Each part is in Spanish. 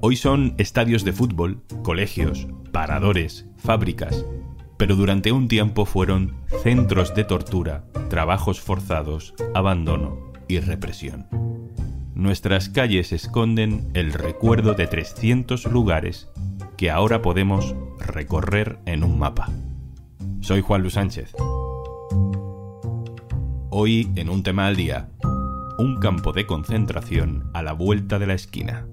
Hoy son estadios de fútbol, colegios, paradores, fábricas, pero durante un tiempo fueron centros de tortura, trabajos forzados, abandono y represión. Nuestras calles esconden el recuerdo de 300 lugares que ahora podemos recorrer en un mapa. Soy Juan Luis Sánchez. Hoy en un tema al día, un campo de concentración a la vuelta de la esquina.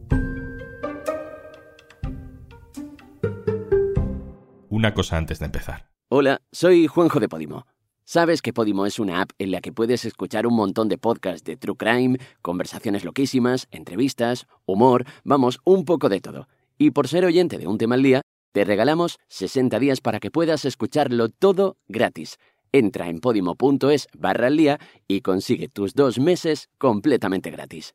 Una cosa antes de empezar. Hola, soy Juanjo de Podimo. ¿Sabes que Podimo es una app en la que puedes escuchar un montón de podcasts de True Crime, conversaciones loquísimas, entrevistas, humor, vamos, un poco de todo? Y por ser oyente de un tema al día, te regalamos 60 días para que puedas escucharlo todo gratis. Entra en podimo.es barra al día y consigue tus dos meses completamente gratis.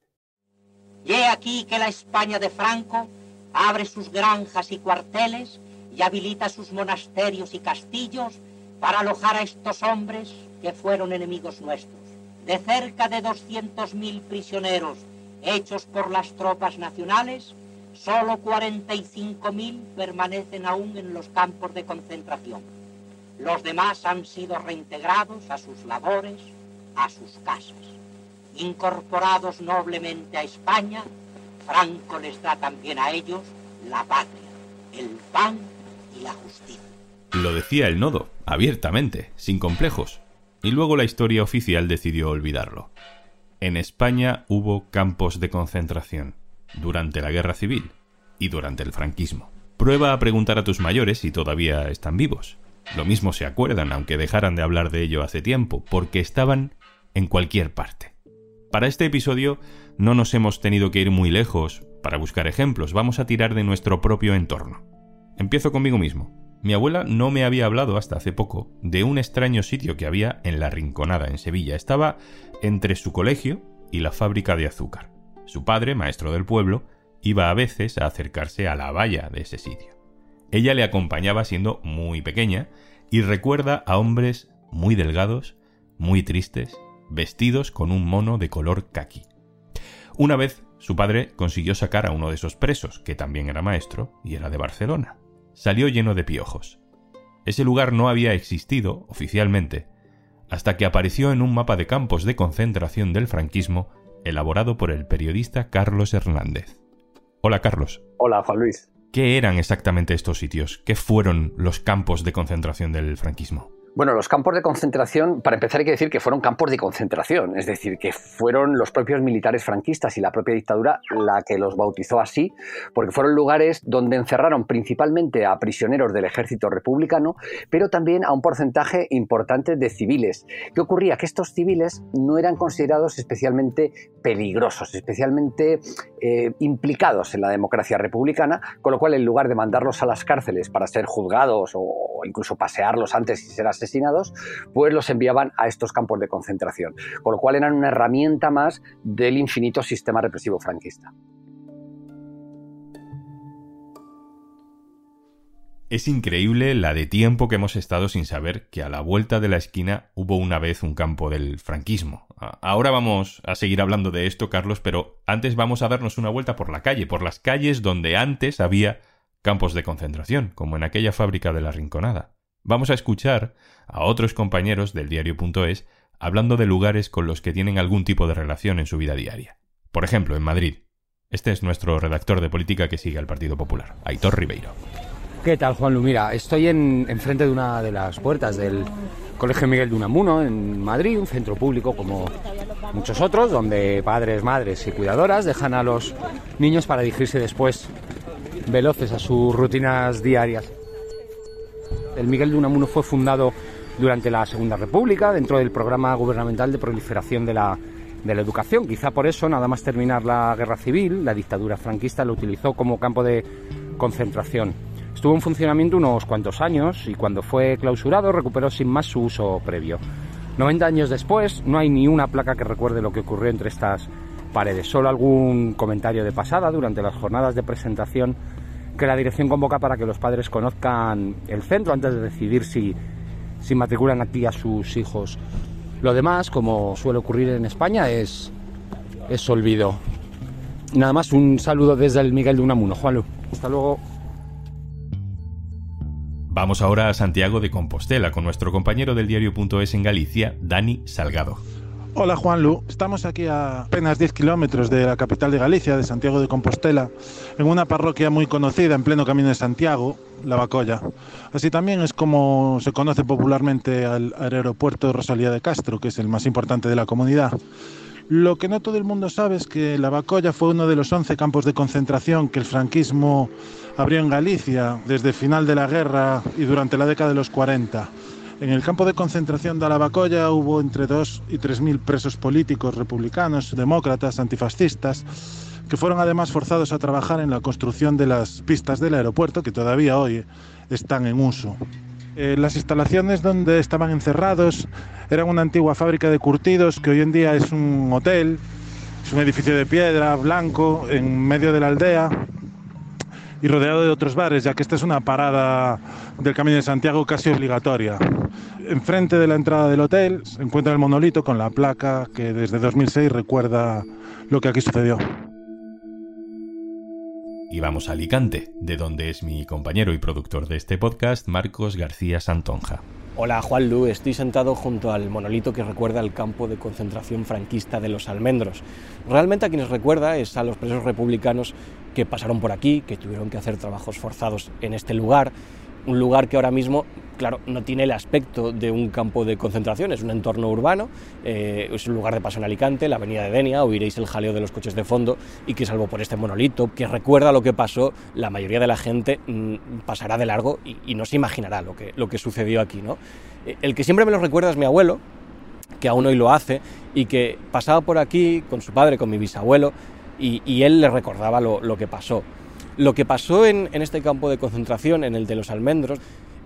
Y he aquí que la España de Franco abre sus granjas y cuarteles y habilita sus monasterios y castillos para alojar a estos hombres que fueron enemigos nuestros. De cerca de 200.000 prisioneros hechos por las tropas nacionales, solo 45.000 permanecen aún en los campos de concentración. Los demás han sido reintegrados a sus labores, a sus casas. Incorporados noblemente a España, Franco les da también a ellos la patria, el pan y la justicia. Lo decía el nodo, abiertamente, sin complejos. Y luego la historia oficial decidió olvidarlo. En España hubo campos de concentración, durante la guerra civil y durante el franquismo. Prueba a preguntar a tus mayores si todavía están vivos. Lo mismo se acuerdan, aunque dejaran de hablar de ello hace tiempo, porque estaban en cualquier parte. Para este episodio no nos hemos tenido que ir muy lejos para buscar ejemplos, vamos a tirar de nuestro propio entorno. Empiezo conmigo mismo. Mi abuela no me había hablado hasta hace poco de un extraño sitio que había en La Rinconada, en Sevilla. Estaba entre su colegio y la fábrica de azúcar. Su padre, maestro del pueblo, iba a veces a acercarse a la valla de ese sitio. Ella le acompañaba siendo muy pequeña y recuerda a hombres muy delgados, muy tristes, vestidos con un mono de color caqui. Una vez su padre consiguió sacar a uno de esos presos, que también era maestro y era de Barcelona. Salió lleno de piojos. Ese lugar no había existido oficialmente hasta que apareció en un mapa de campos de concentración del franquismo elaborado por el periodista Carlos Hernández. Hola Carlos. Hola Juan Luis. ¿Qué eran exactamente estos sitios? ¿Qué fueron los campos de concentración del franquismo? Bueno, los campos de concentración, para empezar hay que decir que fueron campos de concentración, es decir, que fueron los propios militares franquistas y la propia dictadura la que los bautizó así, porque fueron lugares donde encerraron principalmente a prisioneros del ejército republicano, pero también a un porcentaje importante de civiles. ¿Qué ocurría? Que estos civiles no eran considerados especialmente peligrosos, especialmente eh, implicados en la democracia republicana, con lo cual en lugar de mandarlos a las cárceles para ser juzgados o incluso pasearlos antes y ser asesinados, asesinados, pues los enviaban a estos campos de concentración, con lo cual eran una herramienta más del infinito sistema represivo franquista. Es increíble la de tiempo que hemos estado sin saber que a la vuelta de la esquina hubo una vez un campo del franquismo. Ahora vamos a seguir hablando de esto, Carlos, pero antes vamos a darnos una vuelta por la calle, por las calles donde antes había campos de concentración, como en aquella fábrica de la Rinconada. Vamos a escuchar a otros compañeros del diario.es hablando de lugares con los que tienen algún tipo de relación en su vida diaria. Por ejemplo, en Madrid. Este es nuestro redactor de política que sigue al Partido Popular, Aitor Ribeiro. ¿Qué tal, Juan Mira, estoy en, frente de una de las puertas del Colegio Miguel de Unamuno, en Madrid, un centro público como muchos otros, donde padres, madres y cuidadoras dejan a los niños para dirigirse después veloces a sus rutinas diarias. El Miguel de Unamuno fue fundado durante la Segunda República dentro del programa gubernamental de proliferación de la, de la educación. Quizá por eso, nada más terminar la guerra civil, la dictadura franquista lo utilizó como campo de concentración. Estuvo en funcionamiento unos cuantos años y cuando fue clausurado recuperó sin más su uso previo. 90 años después no hay ni una placa que recuerde lo que ocurrió entre estas paredes, solo algún comentario de pasada durante las jornadas de presentación que la dirección convoca para que los padres conozcan el centro antes de decidir si, si matriculan aquí a sus hijos. Lo demás, como suele ocurrir en España, es, es olvido. nada más, un saludo desde el Miguel de Unamuno. Juanlu, hasta luego. Vamos ahora a Santiago de Compostela con nuestro compañero del diario.es en Galicia, Dani Salgado. Hola Juanlu, estamos aquí a apenas 10 kilómetros de la capital de Galicia, de Santiago de Compostela, en una parroquia muy conocida en pleno camino de Santiago, La Bacolla. Así también es como se conoce popularmente al, aeropuerto de Rosalía de Castro, que es el más importante de la comunidad. Lo que no todo el mundo sabe es que La Bacolla fue uno de los 11 campos de concentración que el franquismo abrió en Galicia desde el final de la guerra y durante la década de los 40. En el campo de concentración de Alabacoya hubo entre 2 y 3 mil presos políticos republicanos, demócratas, antifascistas, que fueron además forzados a trabajar en la construcción de las pistas del aeropuerto que todavía hoy están en uso. Eh, las instalaciones donde estaban encerrados eran una antigua fábrica de curtidos que hoy en día es un hotel, es un edificio de piedra blanco en medio de la aldea y rodeado de otros bares, ya que esta es una parada del Camino de Santiago casi obligatoria. Enfrente de la entrada del hotel se encuentra el monolito con la placa que desde 2006 recuerda lo que aquí sucedió. Y vamos a Alicante, de donde es mi compañero y productor de este podcast, Marcos García Santonja. Hola Juan Lu, estoy sentado junto al monolito que recuerda el campo de concentración franquista de los Almendros. Realmente a quienes recuerda es a los presos republicanos que pasaron por aquí, que tuvieron que hacer trabajos forzados en este lugar, un lugar que ahora mismo, claro, no tiene el aspecto de un campo de concentración, es un entorno urbano, eh, es un lugar de paso en Alicante, la avenida de Denia, oiréis el jaleo de los coches de fondo y que salvo por este monolito, que recuerda lo que pasó, la mayoría de la gente mm, pasará de largo y, no se imaginará lo que, lo que sucedió aquí. ¿no? Eh, el que siempre me lo recuerda es mi abuelo, que aún hoy lo hace, y que pasaba por aquí con su padre, con mi bisabuelo, y, él le recordaba lo, que pasó. Lo que pasó en, este campo de concentración, en el de los almendros,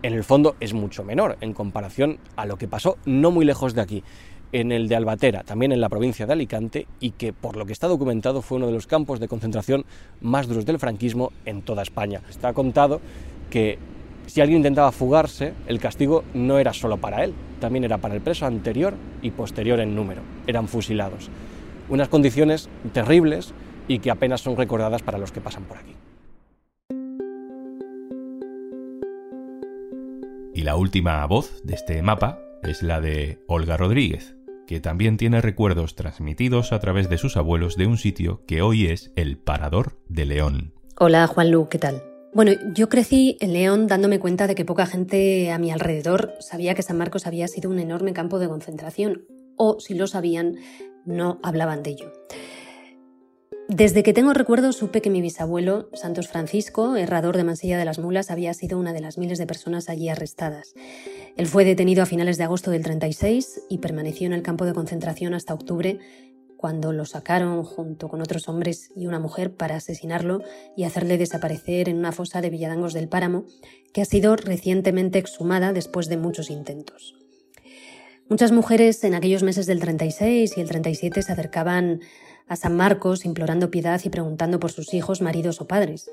en el fondo es mucho menor en comparación a lo que pasó no muy lejos de aquí, en el de Albatera, también en la provincia de Alicante, y que por lo que está documentado fue uno de los campos de concentración más duros del franquismo en toda España. Está contado que si alguien intentaba fugarse, el castigo no era solo para él, también era para el preso anterior y posterior en número, eran fusilados unas condiciones terribles y que apenas son recordadas para los que pasan por aquí. Y la última voz de este mapa es la de Olga Rodríguez, que también tiene recuerdos transmitidos a través de sus abuelos de un sitio que hoy es el Parador de León. Hola Juanlu, ¿qué tal? Bueno, yo crecí en León dándome cuenta de que poca gente a mi alrededor sabía que San Marcos había sido un enorme campo de concentración, o si lo sabían, no hablaban de ello. Desde que tengo recuerdo supe que mi bisabuelo, Santos Francisco, herrador de Mansilla de las Mulas, había sido una de las miles de personas allí arrestadas. Él fue detenido a finales de agosto del 36 y permaneció en el campo de concentración hasta octubre, cuando lo sacaron junto con otros hombres y una mujer para asesinarlo y hacerle desaparecer en una fosa de Villadangos del Páramo, que ha sido recientemente exhumada después de muchos intentos. Muchas mujeres en aquellos meses del 36 y el 37 se acercaban a San Marcos implorando piedad y preguntando por sus hijos, maridos o padres.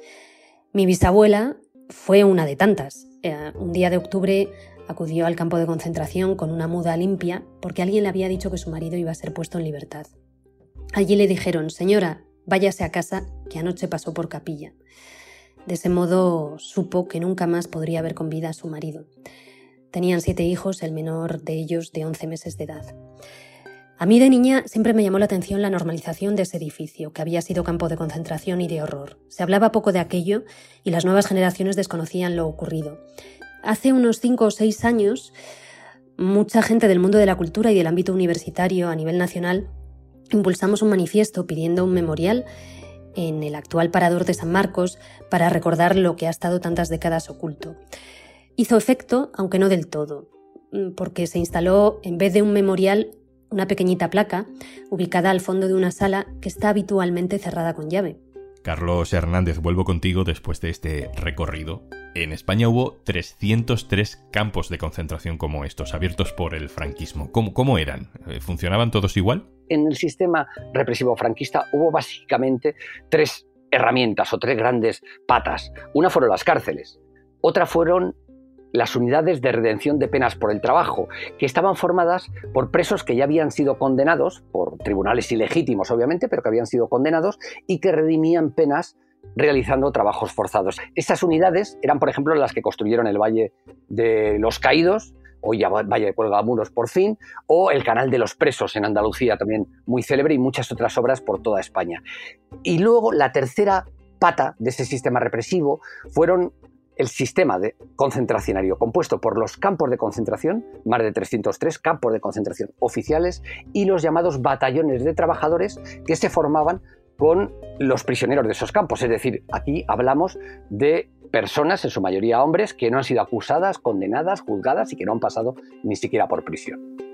Mi bisabuela fue una de tantas. Eh, un día de octubre acudió al campo de concentración con una muda limpia porque alguien le había dicho que su marido iba a ser puesto en libertad. Allí le dijeron, señora, váyase a casa, que anoche pasó por capilla. De ese modo supo que nunca más podría ver con vida a su marido. Tenían siete hijos, el menor de ellos de 11 meses de edad. A mí de niña siempre me llamó la atención la normalización de ese edificio, que había sido campo de concentración y de horror. Se hablaba poco de aquello y las nuevas generaciones desconocían lo ocurrido. Hace unos cinco o seis años, mucha gente del mundo de la cultura y del ámbito universitario a nivel nacional impulsamos un manifiesto pidiendo un memorial en el actual parador de San Marcos para recordar lo que ha estado tantas décadas oculto. Hizo efecto, aunque no del todo, mm, porque se instaló, en vez de un memorial, una pequeñita placa ubicada al fondo de una sala que está habitualmente cerrada con llave. Carlos Hernández, vuelvo contigo después de este recorrido. En España hubo 303 campos de concentración como estos, abiertos por el franquismo. ¿Cómo, cómo eran? Eh, ¿Funcionaban todos igual? En el sistema represivo franquista hubo básicamente tres herramientas o tres grandes patas. Una fueron las cárceles, otra fueron las unidades de redención de penas por el trabajo, que estaban formadas por presos que ya habían sido condenados, por tribunales ilegítimos obviamente, pero que habían sido condenados y que redimían penas realizando trabajos forzados. Estas unidades eran, por ejemplo, las que construyeron el Valle de los Caídos, hoy ya Valle de Cuelgamuros por fin, o el Canal de los Presos en Andalucía, también muy célebre, y muchas otras obras por toda España. Y luego la tercera pata de ese sistema represivo fueron el sistema de concentracionario compuesto por los campos de concentración, más de 303 campos de concentración oficiales, y los llamados batallones de trabajadores que se formaban con los prisioneros de esos campos. Es decir, aquí hablamos de personas, en su mayoría hombres, que no han sido acusadas, condenadas, juzgadas y que no han pasado ni siquiera por prisión.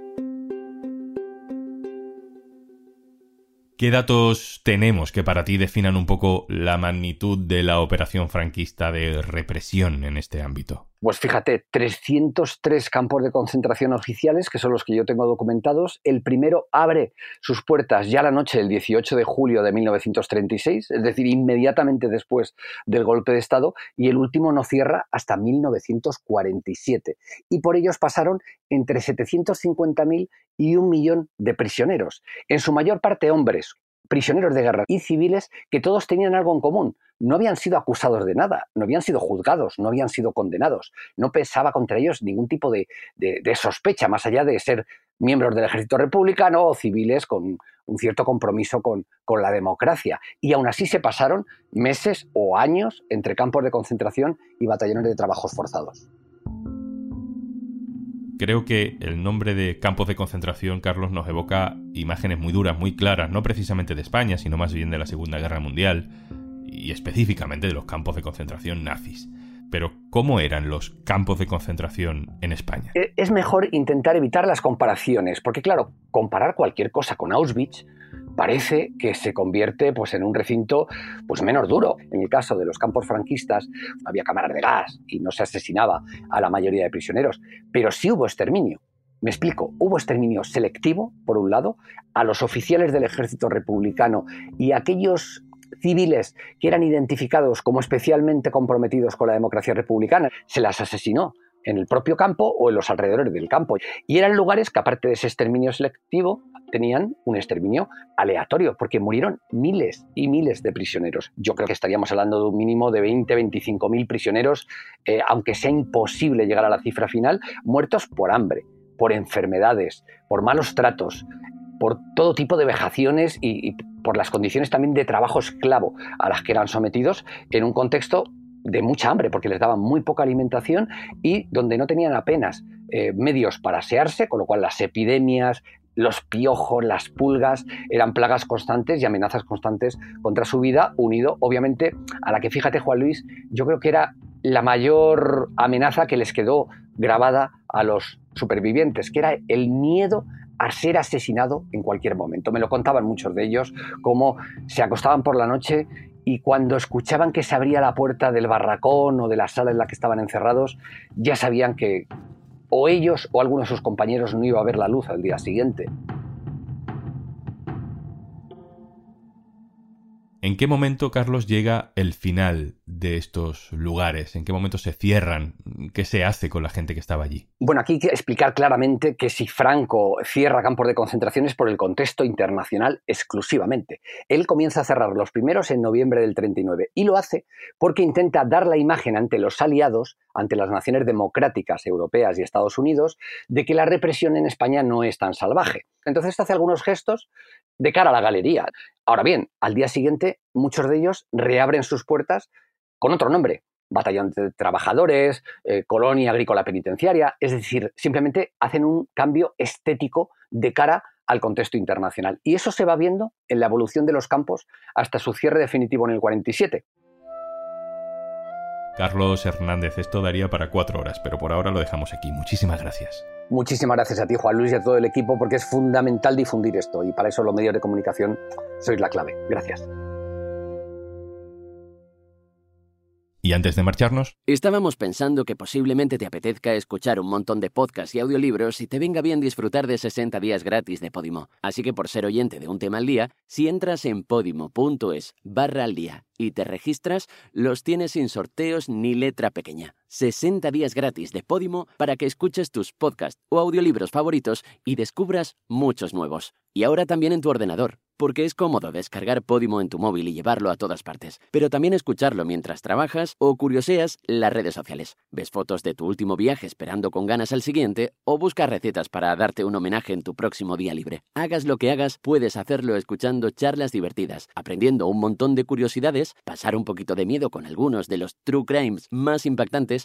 ¿Qué datos tenemos que para ti definan un poco la magnitud de la operación franquista de represión en este ámbito? Pues fíjate, 303 campos de concentración oficiales, que son los que yo tengo documentados. El primero abre sus puertas ya la noche del 18 de julio de 1936, es decir, inmediatamente después del golpe de Estado, y el último no cierra hasta 1947. Y por ellos pasaron entre 750.000 y un millón de prisioneros, en su mayor parte hombres, prisioneros de guerra y civiles que todos tenían algo en común. No habían sido acusados de nada, no habían sido juzgados, no habían sido condenados. No pesaba contra ellos ningún tipo de, sospecha, más allá de ser miembros del ejército republicano o civiles con un cierto compromiso con, con la democracia. Y aún así se pasaron meses o años entre campos de concentración y batallones de trabajos forzados. Creo que el nombre de campos de concentración, Carlos, nos evoca imágenes muy duras, muy claras, no precisamente de España, sino más bien de la Segunda Guerra Mundial y específicamente de los campos de concentración nazis. Pero, ¿cómo eran los campos de concentración en España? E, es mejor intentar evitar las comparaciones, porque claro, comparar cualquier cosa con Auschwitz parece que se convierte pues, en un recinto pues, menos duro. En el caso de los campos franquistas había cámaras de gas y no se asesinaba a la mayoría de prisioneros, pero sí hubo exterminio. Me explico, hubo exterminio selectivo, por un lado, a los oficiales del ejército republicano y a aquellos civiles que eran identificados como especialmente comprometidos con la democracia republicana, se las asesinó en el propio campo o en los alrededores del campo. Y eran lugares que, aparte de ese exterminio selectivo, tenían un exterminio aleatorio, porque murieron miles y miles de prisioneros. Yo creo que estaríamos hablando de un mínimo de 20, 25 mil prisioneros, eh, aunque sea imposible llegar a la cifra final, muertos por hambre, por enfermedades, por malos tratos, por todo tipo de vejaciones y, por las condiciones también de trabajo esclavo a las que eran sometidos en un contexto de mucha hambre, porque les daban muy poca alimentación y donde no tenían apenas eh, medios para asearse, con lo cual las epidemias, los piojos, las pulgas, eran plagas constantes y amenazas constantes contra su vida, unido obviamente a la que, fíjate Juan Luis, yo creo que era la mayor amenaza que les quedó grabada a los supervivientes, que era el miedo a ser asesinado en cualquier momento. Me lo contaban muchos de ellos, cómo se acostaban por la noche y cuando escuchaban que se abría la puerta del barracón o de la sala en la que estaban encerrados, ya sabían que o ellos o alguno de sus compañeros no iba a ver la luz al día siguiente. ¿En qué momento, Carlos, llega el final de estos lugares? ¿En qué momento se cierran? ¿Qué se hace con la gente que estaba allí? Bueno, aquí hay que explicar claramente que si Franco cierra campos de concentración es por el contexto internacional exclusivamente. Él comienza a cerrar los primeros en noviembre del 39 y lo hace porque intenta dar la imagen ante los aliados, ante las naciones democráticas europeas y Estados Unidos, de que la represión en España no es tan salvaje. Entonces hace algunos gestos de cara a la galería. Ahora bien, al día siguiente muchos de ellos reabren sus puertas con otro nombre, Batallón de Trabajadores, eh, Colonia Agrícola Penitenciaria, es decir, simplemente hacen un cambio estético de cara al contexto internacional. Y eso se va viendo en la evolución de los campos hasta su cierre definitivo en el 47. Carlos Hernández, esto daría para cuatro horas, pero por ahora lo dejamos aquí. Muchísimas gracias. Muchísimas gracias a ti, Juan Luis, y a todo el equipo, porque es fundamental difundir esto y para eso los medios de comunicación sois la clave. Gracias. Y antes de marcharnos... Estábamos pensando que posiblemente te apetezca escuchar un montón de podcasts y audiolibros y te venga bien disfrutar de 60 días gratis de Podimo. Así que por ser oyente de un tema al día, si entras en podimo.es barra al día y te registras, los tienes sin sorteos ni letra pequeña 60 días gratis de Podimo para que escuches tus podcasts o audiolibros favoritos y descubras muchos nuevos. Y ahora también en tu ordenador, porque es cómodo descargar Podimo en tu móvil y llevarlo a todas partes, pero también escucharlo mientras trabajas o curioseas las redes sociales. Ves fotos de tu último viaje esperando con ganas al siguiente o buscas recetas para darte un homenaje en tu próximo día libre. Hagas lo que hagas, puedes hacerlo escuchando charlas divertidas, aprendiendo un montón de curiosidades, pasar un poquito de miedo con algunos de los true crimes más impactantes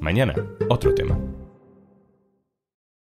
Mañana, otro tema.